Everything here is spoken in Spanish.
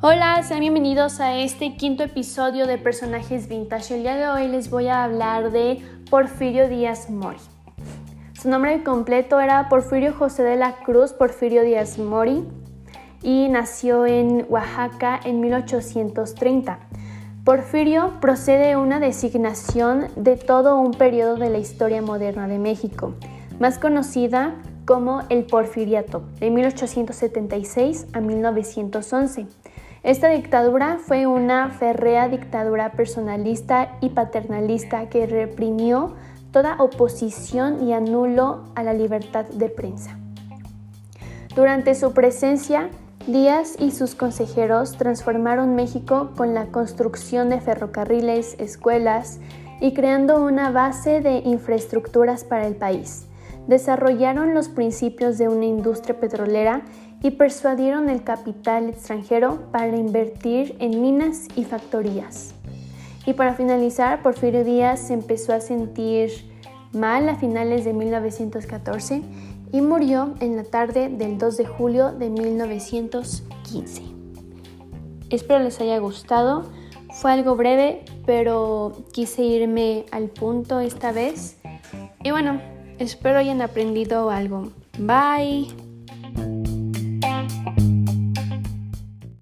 Hola, sean bienvenidos a este quinto episodio de Personajes Vintage. El día de hoy les voy a hablar de Porfirio Díaz Mori. Su nombre completo era Porfirio José de la Cruz Porfirio Díaz Mori y nació en Oaxaca en 1830. Porfirio procede de una designación de todo un periodo de la historia moderna de México, más conocida como el Porfiriato, de 1876 a 1911. Esta dictadura fue una férrea dictadura personalista y paternalista que reprimió toda oposición y anuló a la libertad de prensa. Durante su presencia, Díaz y sus consejeros transformaron México con la construcción de ferrocarriles, escuelas y creando una base de infraestructuras para el país. Desarrollaron los principios de una industria petrolera y persuadieron el capital extranjero para invertir en minas y factorías. Y para finalizar, Porfirio Díaz se empezó a sentir mal a finales de 1914 y murió en la tarde del 2 de julio de 1915. Espero les haya gustado. Fue algo breve, pero quise irme al punto esta vez. Y bueno, espero hayan aprendido algo. Bye.